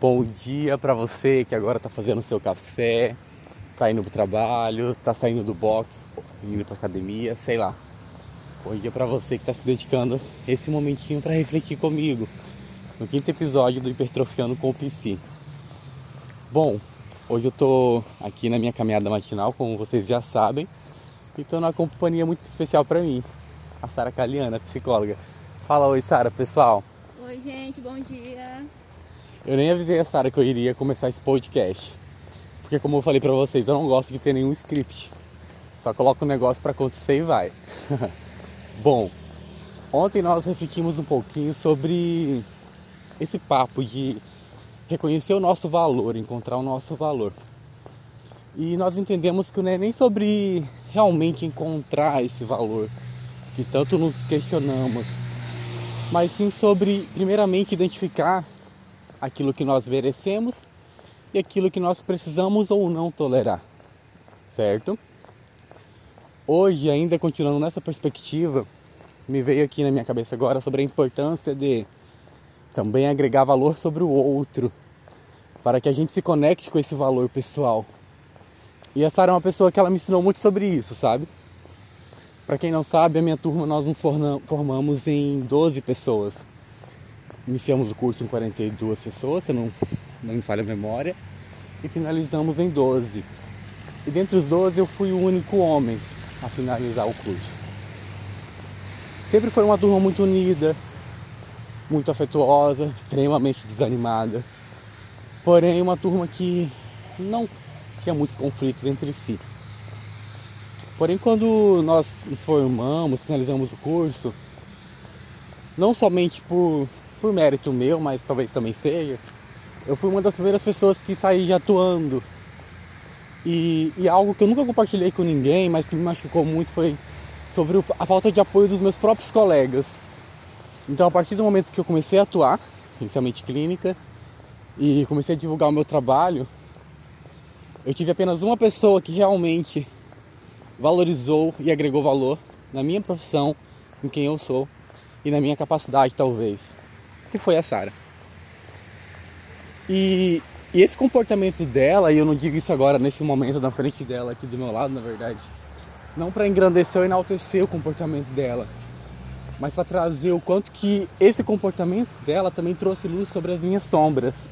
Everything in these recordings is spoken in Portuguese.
Bom dia para você que agora está fazendo seu café, está indo pro trabalho, está saindo do box, indo para academia, sei lá. Bom dia para você que está se dedicando esse momentinho para refletir comigo no quinto episódio do Hipertrofiando com o PC. Bom, hoje eu tô aqui na minha caminhada matinal, como vocês já sabem, e tô numa companhia muito especial para mim, a Sara Caliana, psicóloga. Fala oi, Sara, pessoal. Oi, gente, bom dia. Eu nem avisei a Sara que eu iria começar esse podcast. Porque como eu falei pra vocês, eu não gosto de ter nenhum script. Só coloco o um negócio para acontecer e vai. Bom, ontem nós refletimos um pouquinho sobre esse papo de reconhecer o nosso valor, encontrar o nosso valor. E nós entendemos que não é nem sobre realmente encontrar esse valor que tanto nos questionamos, mas sim sobre primeiramente identificar aquilo que nós merecemos e aquilo que nós precisamos ou não tolerar, certo? Hoje, ainda continuando nessa perspectiva, me veio aqui na minha cabeça agora sobre a importância de também agregar valor sobre o outro, para que a gente se conecte com esse valor pessoal. E a Sara é uma pessoa que ela me ensinou muito sobre isso, sabe? Para quem não sabe, a minha turma nós nos formamos em 12 pessoas. Iniciamos o curso em 42 pessoas, se não, não me falha a memória, e finalizamos em 12. E dentre os 12 eu fui o único homem a finalizar o curso. Sempre foi uma turma muito unida, muito afetuosa, extremamente desanimada. Porém, uma turma que não tinha muitos conflitos entre si. Porém, quando nós nos formamos, finalizamos o curso, não somente por por mérito meu, mas talvez também seja, eu fui uma das primeiras pessoas que saí atuando. E, e algo que eu nunca compartilhei com ninguém, mas que me machucou muito foi sobre a falta de apoio dos meus próprios colegas. Então, a partir do momento que eu comecei a atuar, inicialmente clínica, e comecei a divulgar o meu trabalho, eu tive apenas uma pessoa que realmente valorizou e agregou valor na minha profissão, em quem eu sou e na minha capacidade, talvez que foi a Sara. E, e, esse comportamento dela, e eu não digo isso agora nesse momento na frente dela, aqui do meu lado, na verdade, não para engrandecer ou enaltecer o comportamento dela, mas para trazer o quanto que esse comportamento dela também trouxe luz sobre as minhas sombras.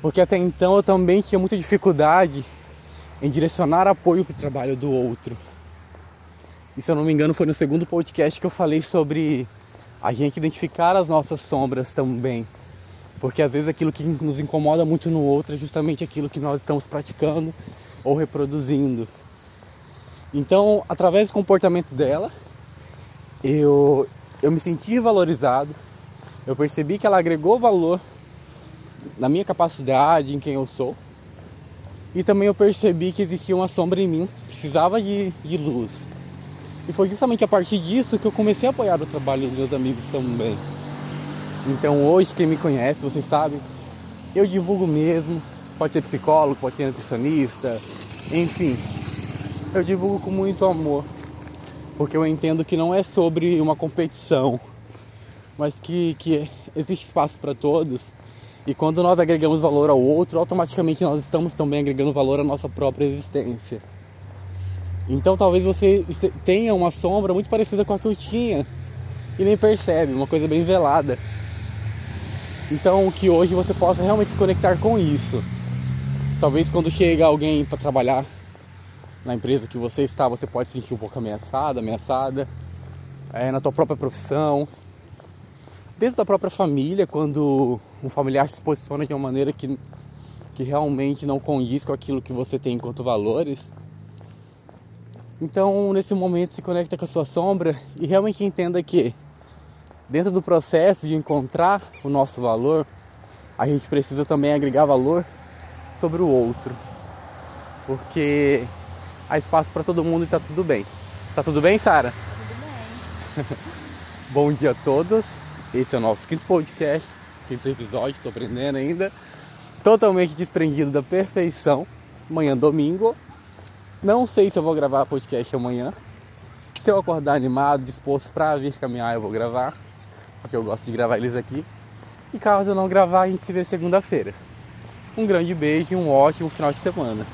Porque até então eu também tinha muita dificuldade em direcionar apoio para o trabalho do outro. E se eu não me engano, foi no segundo podcast que eu falei sobre a gente identificar as nossas sombras também. Porque às vezes aquilo que nos incomoda muito no outro é justamente aquilo que nós estamos praticando ou reproduzindo. Então, através do comportamento dela, eu, eu me senti valorizado, eu percebi que ela agregou valor na minha capacidade, em quem eu sou. E também eu percebi que existia uma sombra em mim, precisava de, de luz. E foi justamente a partir disso que eu comecei a apoiar o trabalho dos meus amigos também. Então hoje, quem me conhece, vocês sabem, eu divulgo mesmo. Pode ser psicólogo, pode ser nutricionista, enfim. Eu divulgo com muito amor. Porque eu entendo que não é sobre uma competição, mas que, que existe espaço para todos. E quando nós agregamos valor ao outro, automaticamente nós estamos também agregando valor à nossa própria existência. Então talvez você tenha uma sombra muito parecida com a que eu tinha e nem percebe, uma coisa bem velada. Então que hoje você possa realmente se conectar com isso. Talvez quando chega alguém para trabalhar na empresa que você está, você pode se sentir um pouco ameaçada, ameaçada é, na tua própria profissão, dentro da própria família, quando um familiar se posiciona de uma maneira que, que realmente não condiz com aquilo que você tem enquanto valores então, nesse momento, se conecta com a sua sombra e realmente entenda que, dentro do processo de encontrar o nosso valor, a gente precisa também agregar valor sobre o outro. Porque há espaço para todo mundo e está tudo bem. Tá tudo bem, Sara? Tudo bem. Bom dia a todos. Esse é o nosso quinto podcast, quinto episódio, estou aprendendo ainda. Totalmente desprendido da perfeição. Amanhã domingo, não sei se eu vou gravar podcast amanhã. Se eu acordar animado, disposto para vir caminhar, eu vou gravar. Porque eu gosto de gravar eles aqui. E caso eu não gravar, a gente se vê segunda-feira. Um grande beijo e um ótimo final de semana.